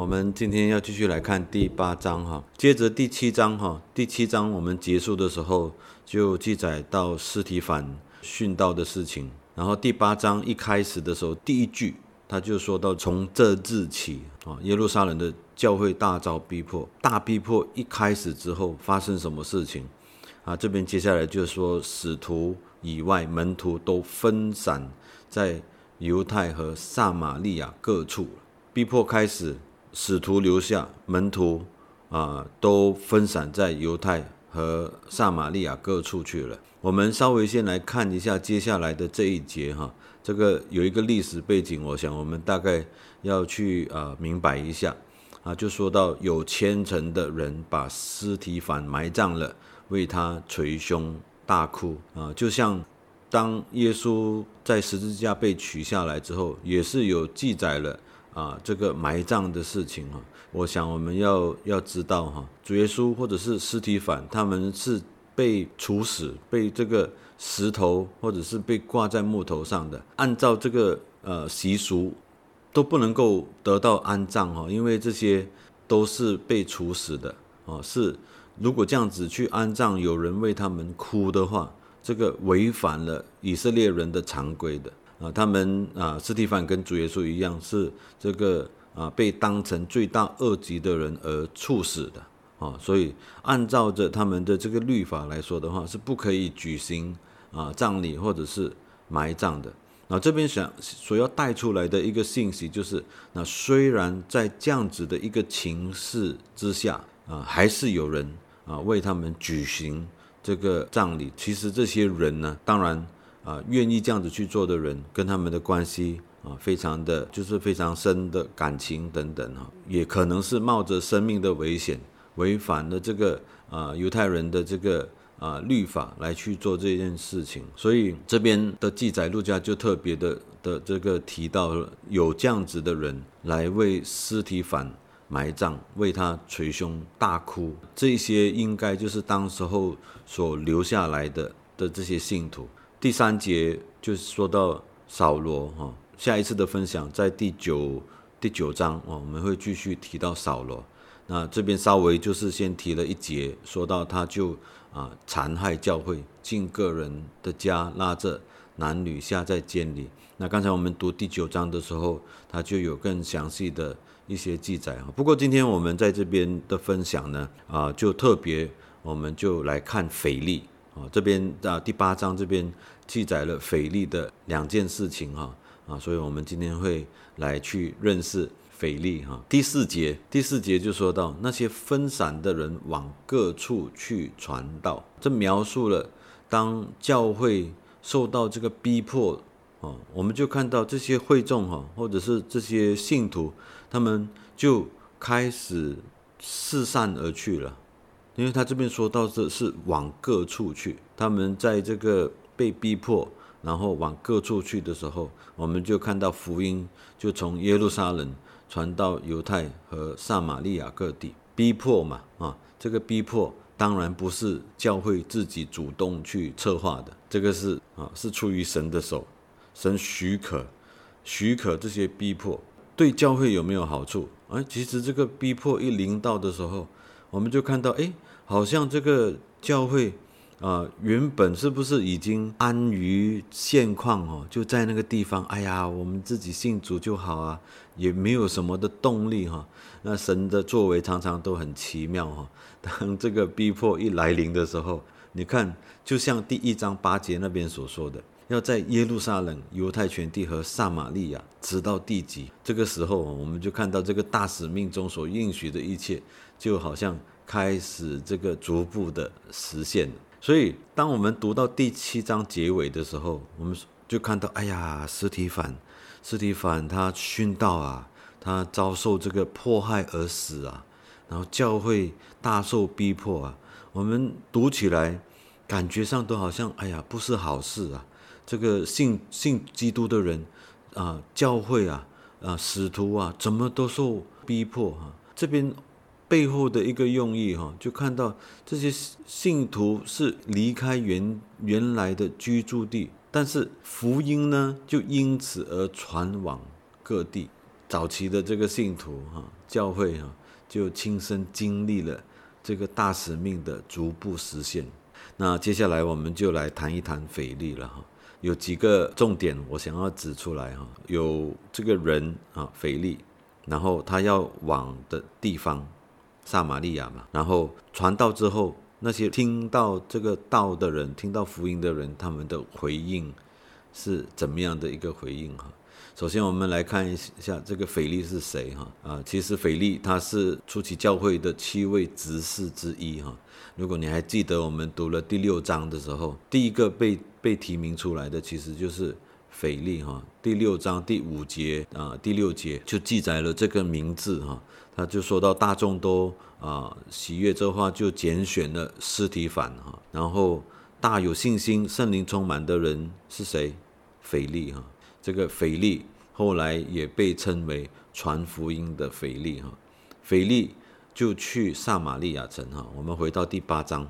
我们今天要继续来看第八章哈，接着第七章哈，第七章我们结束的时候就记载到尸体反殉道的事情，然后第八章一开始的时候，第一句他就说到从这日起啊，耶路撒冷的教会大遭逼迫，大逼迫一开始之后发生什么事情啊？这边接下来就说使徒以外门徒都分散在犹太和撒玛利亚各处，逼迫开始。使徒留下，门徒啊都分散在犹太和撒玛利亚各处去了。我们稍微先来看一下接下来的这一节哈，这个有一个历史背景，我想我们大概要去啊明白一下啊，就说到有虔诚的人把尸体反埋葬了，为他捶胸大哭啊，就像当耶稣在十字架被取下来之后，也是有记载了。啊，这个埋葬的事情哈，我想我们要要知道哈，主耶稣或者是尸体反，他们是被处死，被这个石头或者是被挂在木头上的，按照这个呃习俗都不能够得到安葬哈，因为这些都是被处死的哦。是如果这样子去安葬，有人为他们哭的话，这个违反了以色列人的常规的。啊，他们啊，斯蒂凡跟主耶稣一样，是这个啊被当成罪大恶极的人而处死的啊，所以按照着他们的这个律法来说的话，是不可以举行啊葬礼或者是埋葬的。那这边想所要带出来的一个信息就是，那虽然在这样子的一个情势之下啊，还是有人啊为他们举行这个葬礼。其实这些人呢，当然。啊，愿意这样子去做的人，跟他们的关系啊，非常的就是非常深的感情等等哈，也可能是冒着生命的危险，违反了这个啊犹太人的这个啊律法来去做这件事情。所以这边的记载，陆家就特别的的这个提到有这样子的人来为尸体反埋葬，为他捶胸大哭，这些应该就是当时候所留下来的的这些信徒。第三节就是说到扫罗哈，下一次的分享在第九第九章哦，我们会继续提到扫罗。那这边稍微就是先提了一节，说到他就啊残害教会，进个人的家，拉着男女下在监里。那刚才我们读第九章的时候，他就有更详细的一些记载哈。不过今天我们在这边的分享呢，啊就特别我们就来看腓力。啊，这边啊第八章这边记载了腓力的两件事情哈啊，所以我们今天会来去认识腓力哈。第四节，第四节就说到那些分散的人往各处去传道，这描述了当教会受到这个逼迫哦，我们就看到这些会众哈，或者是这些信徒，他们就开始四散而去了。因为他这边说到的是往各处去，他们在这个被逼迫，然后往各处去的时候，我们就看到福音就从耶路撒冷传到犹太和撒玛利亚各地。逼迫嘛，啊，这个逼迫当然不是教会自己主动去策划的，这个是啊，是出于神的手，神许可，许可这些逼迫对教会有没有好处？哎，其实这个逼迫一临到的时候。我们就看到，哎，好像这个教会啊，原本是不是已经安于现况哦？就在那个地方，哎呀，我们自己信主就好啊，也没有什么的动力哈。那神的作为常常都很奇妙哈。当这个逼迫一来临的时候，你看，就像第一章八节那边所说的，要在耶路撒冷、犹太全地和撒玛利亚直到地极。这个时候，我们就看到这个大使命中所应许的一切。就好像开始这个逐步的实现，所以当我们读到第七章结尾的时候，我们就看到，哎呀，斯提凡，斯提凡他殉道啊，他遭受这个迫害而死啊，然后教会大受逼迫啊，我们读起来感觉上都好像，哎呀，不是好事啊，这个信信基督的人啊，教会啊，啊，使徒啊，怎么都受逼迫啊，这边。背后的一个用意，哈，就看到这些信徒是离开原原来的居住地，但是福音呢，就因此而传往各地。早期的这个信徒哈，教会哈，就亲身经历了这个大使命的逐步实现。那接下来我们就来谈一谈腓力了哈，有几个重点我想要指出来哈，有这个人啊，腓力，然后他要往的地方，撒玛利亚嘛，然后传道之后，那些听到这个道的人，听到福音的人，他们的回应是怎么样的一个回应哈？首先，我们来看一下这个腓力是谁哈啊？其实腓力他是初期教会的七位执事之一哈。如果你还记得我们读了第六章的时候，第一个被被提名出来的其实就是腓力哈。第六章第五节啊，第六节就记载了这个名字哈。他就说到大众都啊喜悦这话，就拣选了尸体反哈。然后大有信心、圣灵充满的人是谁？腓力哈。这个腓力后来也被称为传福音的腓力哈，腓力就去撒玛利亚城哈。我们回到第八章，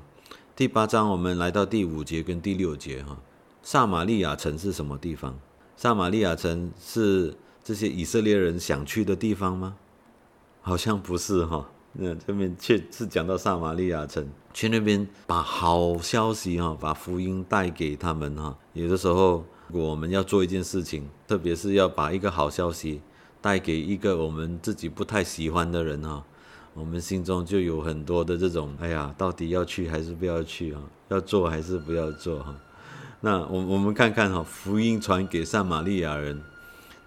第八章我们来到第五节跟第六节哈。撒玛利亚城是什么地方？撒玛利亚城是这些以色列人想去的地方吗？好像不是哈。那这边却是讲到撒玛利亚城，去那边把好消息哈，把福音带给他们哈。有的时候。如果我们要做一件事情，特别是要把一个好消息带给一个我们自己不太喜欢的人哈，我们心中就有很多的这种，哎呀，到底要去还是不要去啊？要做还是不要做哈？那我我们看看哈，福音传给撒玛利亚人，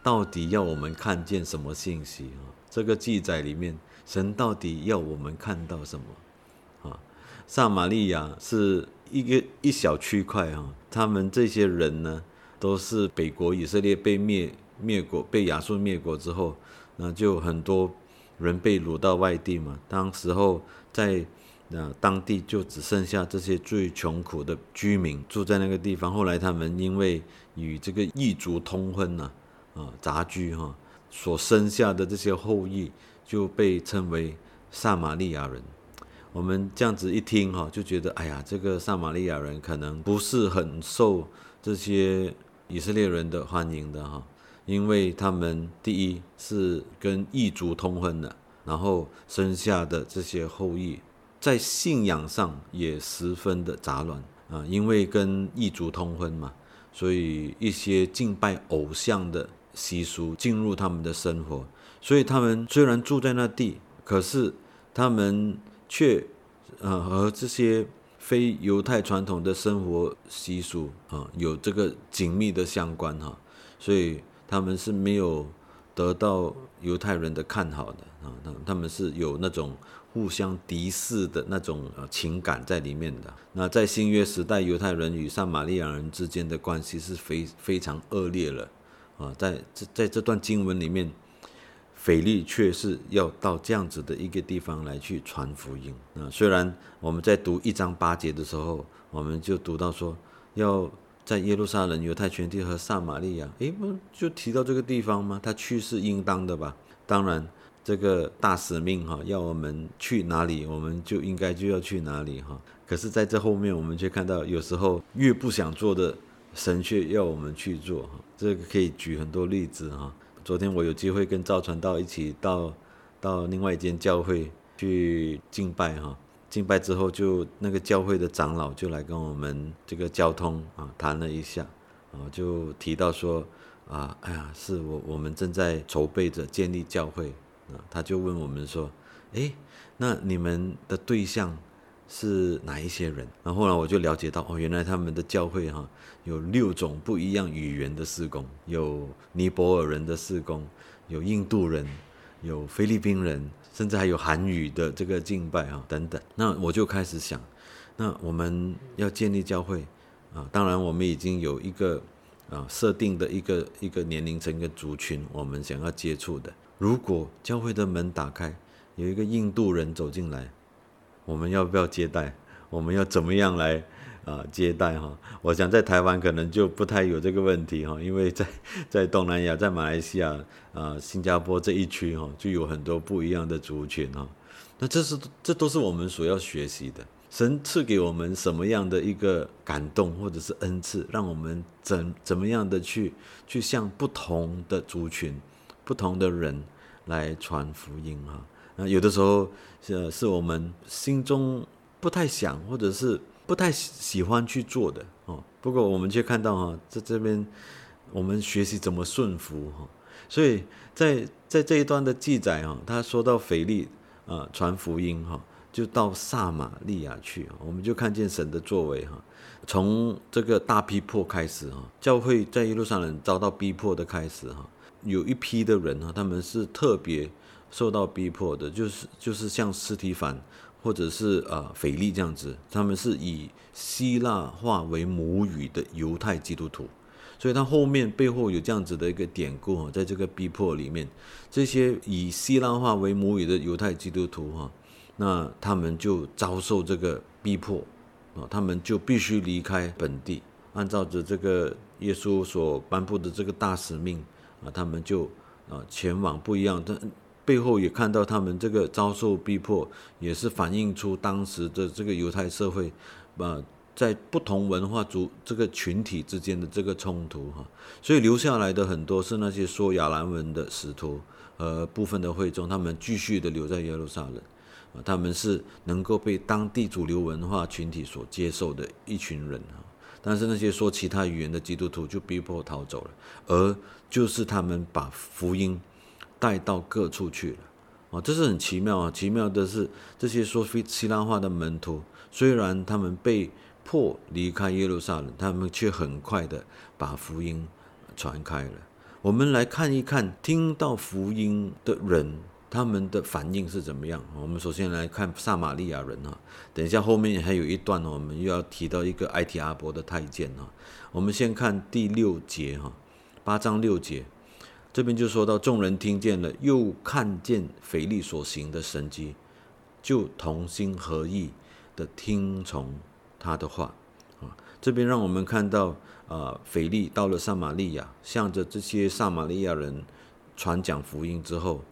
到底要我们看见什么信息啊？这个记载里面，神到底要我们看到什么啊？撒玛利亚是一个一小区块哈，他们这些人呢？都是北国以色列被灭灭国，被亚述灭国之后，那就很多人被掳到外地嘛。当时候在那当地就只剩下这些最穷苦的居民住在那个地方。后来他们因为与这个异族通婚呐，啊杂居哈，所生下的这些后裔就被称为撒玛利亚人。我们这样子一听哈，就觉得哎呀，这个撒玛利亚人可能不是很受这些。以色列人的欢迎的哈，因为他们第一是跟异族通婚的，然后生下的这些后裔，在信仰上也十分的杂乱啊，因为跟异族通婚嘛，所以一些敬拜偶像的习俗进入他们的生活，所以他们虽然住在那地，可是他们却呃和这些。非犹太传统的生活习俗啊，有这个紧密的相关哈，所以他们是没有得到犹太人的看好的啊，他他们是有那种互相敌视的那种呃情感在里面的。那在新约时代，犹太人与撒玛利亚人之间的关系是非非常恶劣了啊，在这在这段经文里面。腓力却是要到这样子的一个地方来去传福音啊！虽然我们在读一章八节的时候，我们就读到说要在耶路撒冷、犹太全地和撒玛利亚，诶，不就提到这个地方吗？他去是应当的吧？当然，这个大使命哈，要我们去哪里，我们就应该就要去哪里哈。可是，在这后面，我们却看到有时候越不想做的，神却要我们去做哈。这个可以举很多例子哈。昨天我有机会跟赵传道一起到到另外一间教会去敬拜哈，敬拜之后就那个教会的长老就来跟我们这个交通啊谈了一下，啊就提到说啊哎呀是我我们正在筹备着建立教会啊，他就问我们说，哎那你们的对象？是哪一些人？然后后来我就了解到，哦，原来他们的教会哈有六种不一样语言的施工，有尼泊尔人的施工，有印度人，有菲律宾人，甚至还有韩语的这个敬拜啊等等。那我就开始想，那我们要建立教会啊，当然我们已经有一个啊设定的一个一个年龄层跟族群，我们想要接触的。如果教会的门打开，有一个印度人走进来。我们要不要接待？我们要怎么样来啊接待哈？我想在台湾可能就不太有这个问题哈，因为在在东南亚、在马来西亚啊、新加坡这一区哈，就有很多不一样的族群哈。那这是这都是我们所要学习的。神赐给我们什么样的一个感动或者是恩赐，让我们怎怎么样的去去向不同的族群、不同的人来传福音哈。那有的时候是是我们心中不太想，或者是不太喜欢去做的哦。不过我们却看到哈，在这边我们学习怎么顺服哈。所以在在这一段的记载哈，他说到腓力啊传福音哈，就到撒玛利亚去，我们就看见神的作为哈。从这个大逼迫开始哈，教会在一路上人遭到逼迫的开始哈，有一批的人哈，他们是特别受到逼迫的，就是就是像斯提凡或者是呃腓力这样子，他们是以希腊话为母语的犹太基督徒，所以他后面背后有这样子的一个典故哈，在这个逼迫里面，这些以希腊话为母语的犹太基督徒哈，那他们就遭受这个逼迫。啊，他们就必须离开本地，按照着这个耶稣所颁布的这个大使命啊，他们就啊前往不一样。但背后也看到他们这个遭受逼迫，也是反映出当时的这个犹太社会啊，在不同文化族这个群体之间的这个冲突哈。所以留下来的很多是那些说亚兰文的使徒和部分的会众，他们继续的留在耶路撒冷。他们是能够被当地主流文化群体所接受的一群人啊，但是那些说其他语言的基督徒就逼迫逃走了，而就是他们把福音带到各处去了，哦，这是很奇妙啊！奇妙的是，这些说非希腊话的门徒，虽然他们被迫离开耶路撒冷，他们却很快的把福音传开了。我们来看一看，听到福音的人。他们的反应是怎么样？我们首先来看撒玛利亚人啊，等一下后面还有一段呢，我们又要提到一个埃提阿伯的太监哈。我们先看第六节哈，八章六节，这边就说到众人听见了，又看见腓力所行的神迹，就同心合意的听从他的话啊。这边让我们看到啊，腓力到了撒玛利亚，向着这些撒玛利亚人传讲福音之后。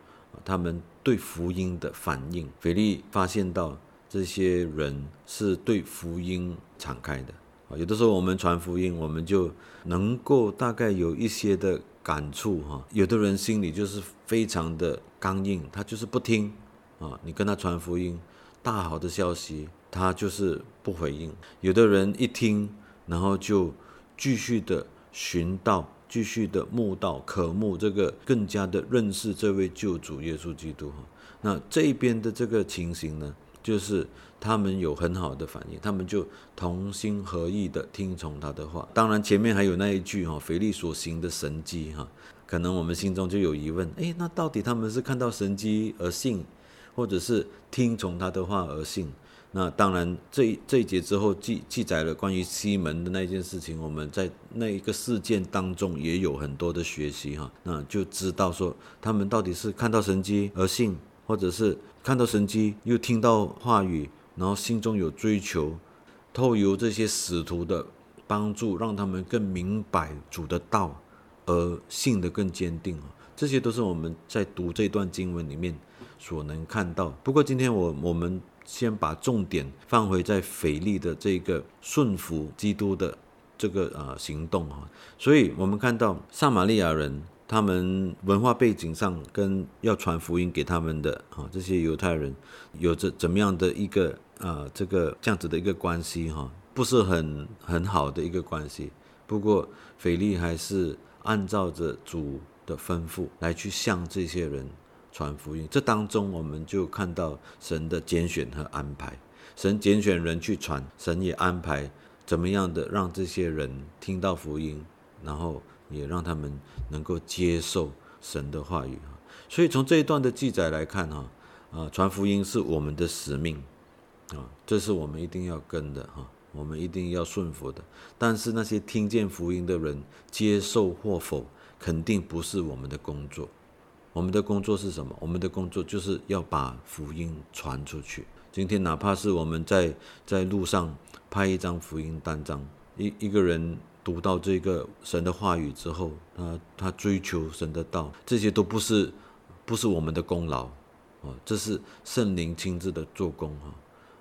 他们对福音的反应，腓力发现到这些人是对福音敞开的啊。有的时候我们传福音，我们就能够大概有一些的感触哈。有的人心里就是非常的刚硬，他就是不听啊。你跟他传福音，大好的消息，他就是不回应。有的人一听，然后就继续的寻道。继续的慕道渴慕这个更加的认识这位救主耶稣基督哈，那这边的这个情形呢，就是他们有很好的反应，他们就同心合意的听从他的话。当然前面还有那一句哈，腓力所行的神迹哈，可能我们心中就有疑问，诶，那到底他们是看到神迹而信，或者是听从他的话而信？那当然，这这一节之后记记载了关于西门的那件事情，我们在那一个事件当中也有很多的学习哈，那就知道说他们到底是看到神机而信，或者是看到神机又听到话语，然后心中有追求，透由这些使徒的帮助，让他们更明白主的道，而信得更坚定啊，这些都是我们在读这段经文里面所能看到。不过今天我我们。先把重点放回在腓力的这个顺服基督的这个呃行动哈，所以我们看到撒玛利亚人他们文化背景上跟要传福音给他们的啊这些犹太人有着怎么样的一个呃这个这样子的一个关系哈，不是很很好的一个关系。不过腓力还是按照着主的吩咐来去向这些人。传福音，这当中我们就看到神的拣选和安排。神拣选人去传，神也安排怎么样的让这些人听到福音，然后也让他们能够接受神的话语所以从这一段的记载来看哈，啊，传福音是我们的使命啊，这是我们一定要跟的哈，我们一定要顺服的。但是那些听见福音的人接受或否，肯定不是我们的工作。我们的工作是什么？我们的工作就是要把福音传出去。今天哪怕是我们在在路上拍一张福音单张，一一个人读到这个神的话语之后，他他追求神的道，这些都不是不是我们的功劳啊，这是圣灵亲自的做工哈。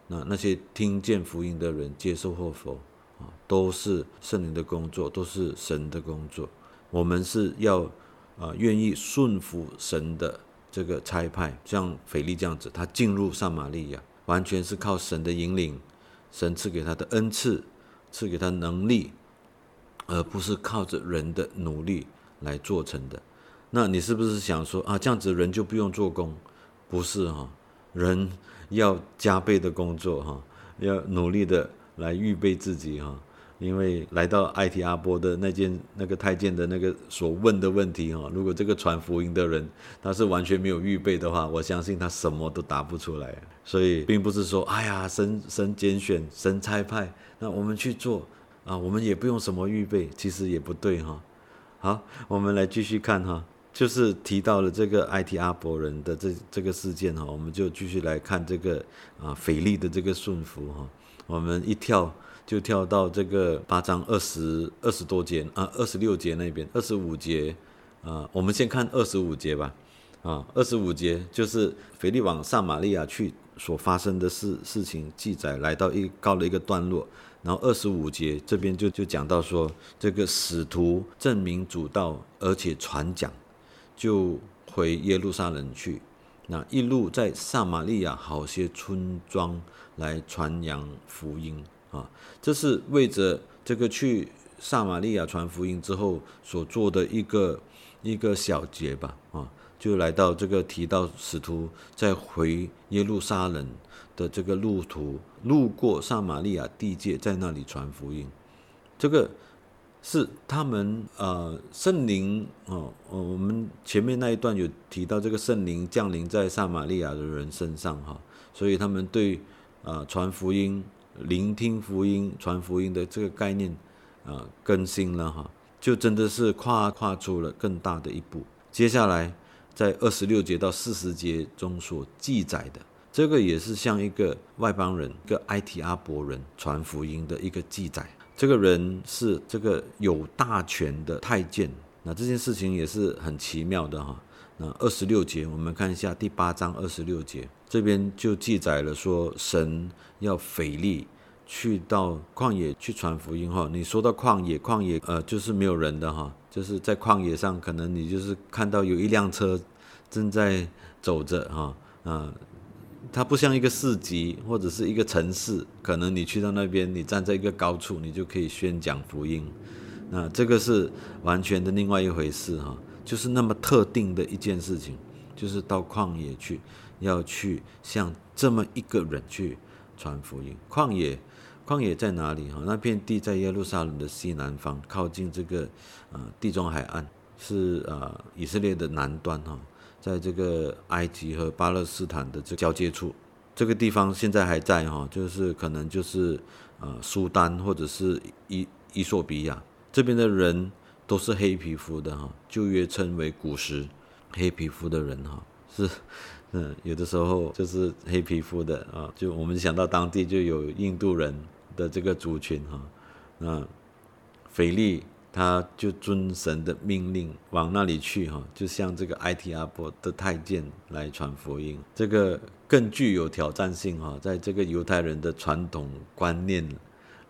那那些听见福音的人接受或否啊，都是圣灵的工作，都是神的工作。我们是要。啊愿意顺服神的这个差派，像腓力这样子，他进入撒玛利亚，完全是靠神的引领，神赐给他的恩赐，赐给他能力，而不是靠着人的努力来做成的。那你是不是想说啊，这样子人就不用做工？不是哈，人要加倍的工作哈，要努力的来预备自己哈。因为来到埃提阿波的那件那个太监的那个所问的问题哈，如果这个传福音的人他是完全没有预备的话，我相信他什么都答不出来。所以并不是说哎呀神神拣选神差派，那我们去做啊，我们也不用什么预备，其实也不对哈。好，我们来继续看哈，就是提到了这个埃提阿伯人的这这个事件哈，我们就继续来看这个啊腓力的这个顺服哈，我们一跳。就跳到这个八章二十二十多节啊，二十六节那边，二十五节啊，我们先看二十五节吧。啊，二十五节就是腓力往撒玛利亚去所发生的事事情记载，来到一告了一个段落。然后二十五节这边就就讲到说，这个使徒证明主道，而且传讲，就回耶路撒冷去。那一路在撒玛利亚好些村庄来传扬福音。啊，这是为着这个去撒玛利亚传福音之后所做的一个一个小节吧，啊，就来到这个提到使徒在回耶路撒冷的这个路途，路过撒玛利亚地界，在那里传福音。这个是他们呃圣灵哦，我们前面那一段有提到这个圣灵降临在撒玛利亚的人身上哈，所以他们对啊传福音。聆听福音、传福音的这个概念，啊，更新了哈，就真的是跨跨出了更大的一步。接下来，在二十六节到四十节中所记载的，这个也是像一个外邦人、一个埃提阿伯人传福音的一个记载。这个人是这个有大权的太监，那这件事情也是很奇妙的哈。那二十六节，我们看一下第八章二十六节，这边就记载了说，神要腓力去到旷野去传福音哈。你说到旷野，旷野呃就是没有人的哈，就是在旷野上，可能你就是看到有一辆车正在走着哈啊，它不像一个市集或者是一个城市，可能你去到那边，你站在一个高处，你就可以宣讲福音，那这个是完全的另外一回事哈。就是那么特定的一件事情，就是到旷野去，要去向这么一个人去传福音。旷野，旷野在哪里？哈，那片地在耶路撒冷的西南方，靠近这个啊地中海岸，是啊以色列的南端哈，在这个埃及和巴勒斯坦的这交界处，这个地方现在还在哈，就是可能就是呃苏丹或者是伊伊索比亚这边的人。都是黑皮肤的哈，就约称为古时，黑皮肤的人哈是，嗯，有的时候就是黑皮肤的啊，就我们想到当地就有印度人的这个族群哈，那腓力他就遵神的命令往那里去哈，就像这个埃提阿伯的太监来传福音，这个更具有挑战性哈，在这个犹太人的传统观念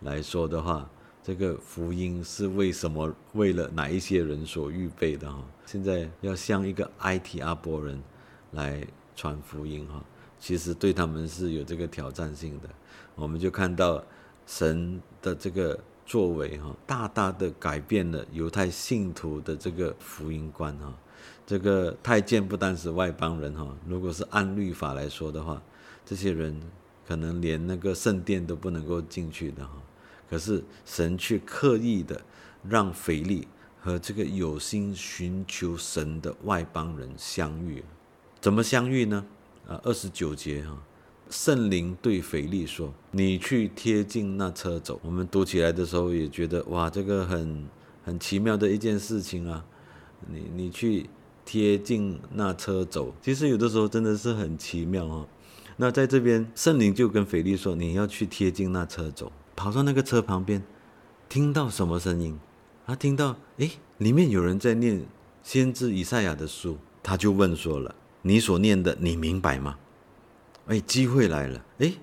来说的话。这个福音是为什么？为了哪一些人所预备的哈？现在要向一个埃提阿伯人来传福音哈，其实对他们是有这个挑战性的。我们就看到神的这个作为哈，大大的改变了犹太信徒的这个福音观哈。这个太监不单是外邦人哈，如果是按律法来说的话，这些人可能连那个圣殿都不能够进去的哈。可是神却刻意的让腓力和这个有心寻求神的外邦人相遇，怎么相遇呢？啊，二十九节哈，圣灵对腓力说：“你去贴近那车走。”我们读起来的时候也觉得哇，这个很很奇妙的一件事情啊！你你去贴近那车走，其实有的时候真的是很奇妙啊。那在这边，圣灵就跟腓力说：“你要去贴近那车走。”跑到那个车旁边，听到什么声音？他听到，哎，里面有人在念先知以赛亚的书。他就问说了：“你所念的，你明白吗？”哎，机会来了。哎，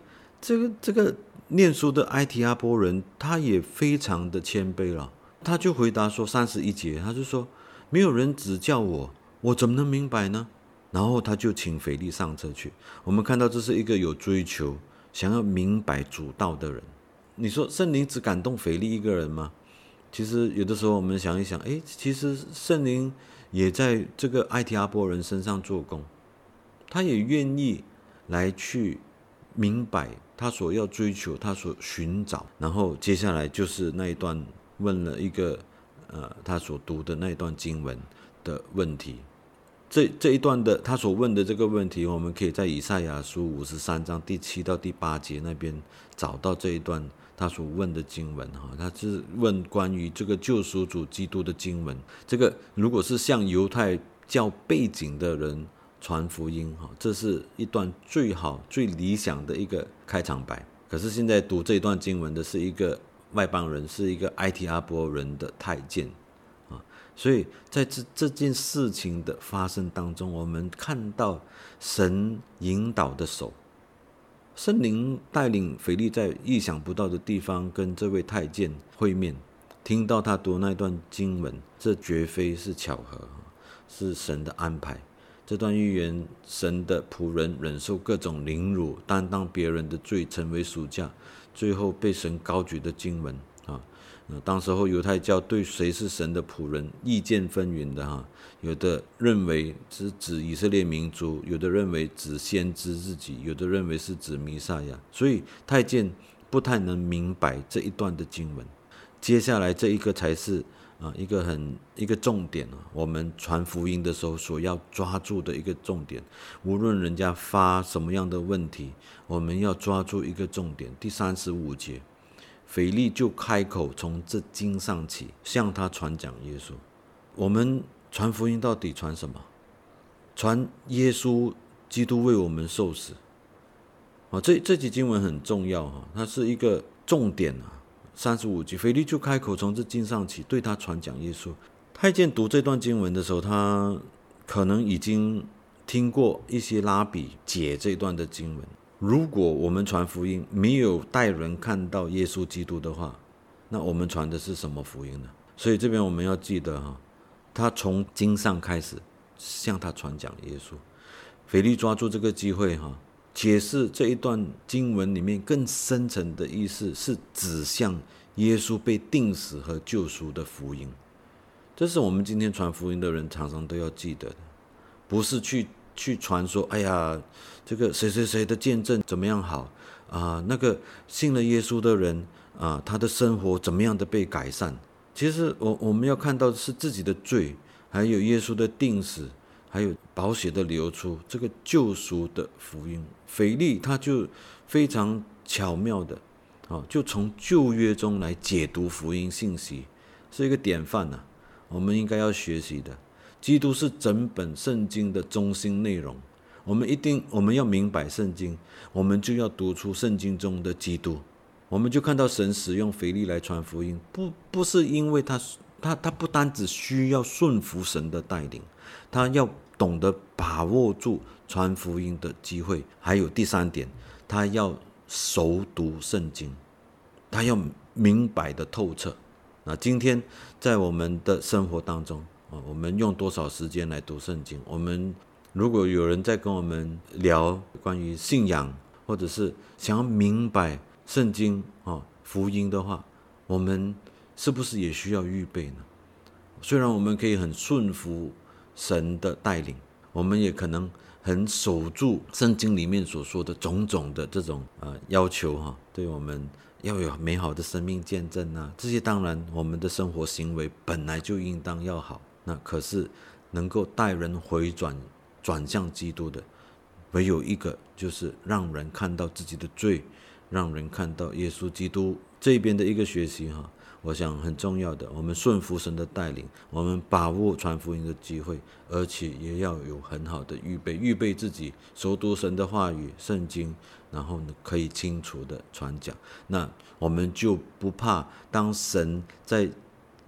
这个这个念书的埃提阿波人，他也非常的谦卑了。他就回答说：“三十一节，他就说，没有人指教我，我怎么能明白呢？然后他就请腓力上车去。我们看到这是一个有追求、想要明白主道的人。你说圣灵只感动腓力一个人吗？其实有的时候我们想一想，诶，其实圣灵也在这个埃提阿波人身上做工，他也愿意来去明白他所要追求、他所寻找。然后接下来就是那一段问了一个呃他所读的那一段经文的问题。这这一段的他所问的这个问题，我们可以在以赛亚书五十三章第七到第八节那边找到这一段他所问的经文哈，他是问关于这个救赎主基督的经文。这个如果是向犹太教背景的人传福音哈，这是一段最好最理想的一个开场白。可是现在读这一段经文的是一个外邦人，是一个埃提阿伯人的太监。啊所以在这这件事情的发生当中，我们看到神引导的手，圣灵带领腓力在意想不到的地方跟这位太监会面，听到他读那段经文，这绝非是巧合，是神的安排。这段预言，神的仆人忍受各种凌辱，担当别人的罪，成为暑假，最后被神高举的经文啊。当时候犹太教对谁是神的仆人意见纷纭的哈，有的认为是指以色列民族，有的认为指先知自己，有的认为是指弥撒亚，所以太监不太能明白这一段的经文。接下来这一个才是啊一个很一个重点啊，我们传福音的时候所要抓住的一个重点。无论人家发什么样的问题，我们要抓住一个重点。第三十五节。腓力就开口从这经上起，向他传讲耶稣。我们传福音到底传什么？传耶稣基督为我们受死。啊，这这节经文很重要哈，它是一个重点啊。三十五节，腓力就开口从这经上起，对他传讲耶稣。太监读这段经文的时候，他可能已经听过一些拉比解这段的经文。如果我们传福音没有带人看到耶稣基督的话，那我们传的是什么福音呢？所以这边我们要记得哈，他从经上开始向他传讲耶稣。腓力抓住这个机会哈，解释这一段经文里面更深层的意思，是指向耶稣被定死和救赎的福音。这是我们今天传福音的人常常都要记得的，不是去。去传说，哎呀，这个谁谁谁的见证怎么样好啊？那个信了耶稣的人啊，他的生活怎么样的被改善？其实我我们要看到的是自己的罪，还有耶稣的定死，还有宝血的流出，这个救赎的福音。腓力他就非常巧妙的，啊，就从旧约中来解读福音信息，是一个典范呐，我们应该要学习的。基督是整本圣经的中心内容。我们一定，我们要明白圣经，我们就要读出圣经中的基督。我们就看到神使用腓力来传福音，不不是因为他他他不单只需要顺服神的带领，他要懂得把握住传福音的机会。还有第三点，他要熟读圣经，他要明白的透彻。那今天在我们的生活当中。啊，我们用多少时间来读圣经？我们如果有人在跟我们聊关于信仰，或者是想要明白圣经啊福音的话，我们是不是也需要预备呢？虽然我们可以很顺服神的带领，我们也可能很守住圣经里面所说的种种的这种呃要求哈，对我们要有美好的生命见证啊，这些当然我们的生活行为本来就应当要好。那可是能够带人回转转向基督的，唯有一个，就是让人看到自己的罪，让人看到耶稣基督这边的一个学习哈。我想很重要的，我们顺服神的带领，我们把握传福音的机会，而且也要有很好的预备，预备自己熟读神的话语、圣经，然后呢可以清楚的传讲。那我们就不怕当神在。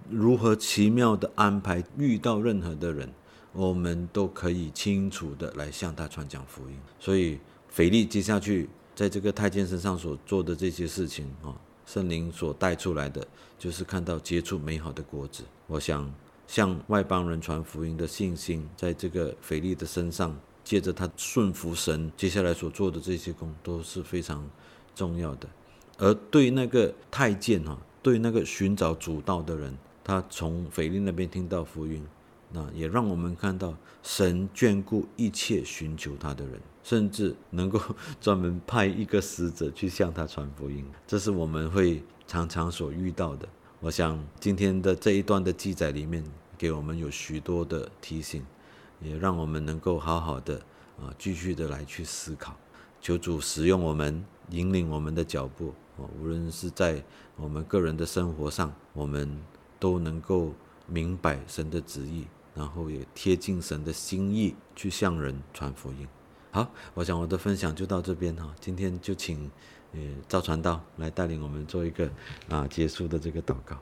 如何奇妙的安排？遇到任何的人，我们都可以清楚的来向他传讲福音。所以，腓力接下去在这个太监身上所做的这些事情啊，圣灵所带出来的，就是看到结出美好的果子。我想，向外邦人传福音的信心，在这个腓力的身上，借着他顺服神，接下来所做的这些工都是非常重要的。而对那个太监哈，对那个寻找主道的人，他从腓力那边听到福音，那也让我们看到神眷顾一切寻求他的人，甚至能够专门派一个使者去向他传福音。这是我们会常常所遇到的。我想今天的这一段的记载里面，给我们有许多的提醒，也让我们能够好好的啊，继续的来去思考。求主使用我们，引领我们的脚步。啊无论是在我们个人的生活上，我们都能够明白神的旨意，然后也贴近神的心意，去向人传福音。好，我想我的分享就到这边哈。今天就请呃赵传道来带领我们做一个啊结束的这个祷告。